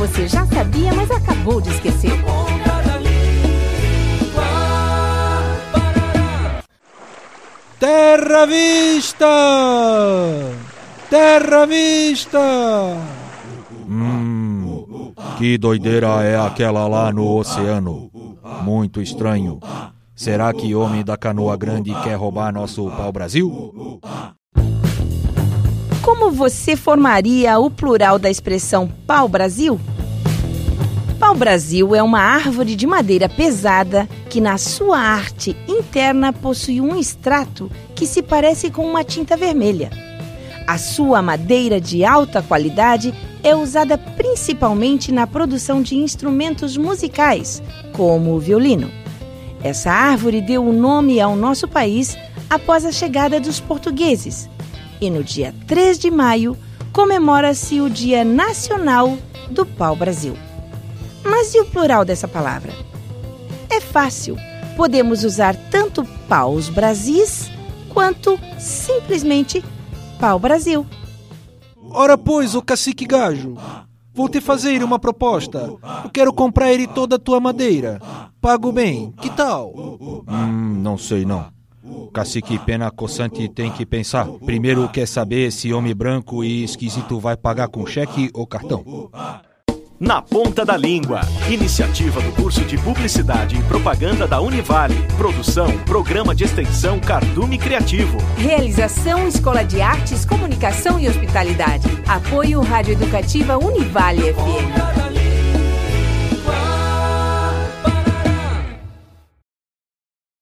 você já sabia, mas acabou de esquecer. Terra Vista! Terra Vista! Hum, que doideira é aquela lá no oceano? Muito estranho. Será que homem da canoa grande quer roubar nosso pau-brasil? Como você formaria o plural da expressão pau-brasil? Pau-brasil é uma árvore de madeira pesada que, na sua arte interna, possui um extrato que se parece com uma tinta vermelha. A sua madeira de alta qualidade é usada principalmente na produção de instrumentos musicais, como o violino. Essa árvore deu o nome ao nosso país após a chegada dos portugueses. E no dia 3 de maio comemora-se o Dia Nacional do Pau-Brasil. Mas e o plural dessa palavra? É fácil. Podemos usar tanto paus brasis quanto simplesmente pau-brasil. Ora, pois, o cacique gajo, vou te fazer uma proposta. Eu quero comprar ele toda a tua madeira. Pago bem, que tal? Hum, não sei não. Cacique Pena Coçante tem que pensar. Primeiro quer saber se homem branco e esquisito vai pagar com cheque ou cartão. Na Ponta da Língua. Iniciativa do curso de Publicidade e Propaganda da Univale. Produção, Programa de Extensão Cardume Criativo. Realização Escola de Artes, Comunicação e Hospitalidade. Apoio Rádio Educativa Univale FM.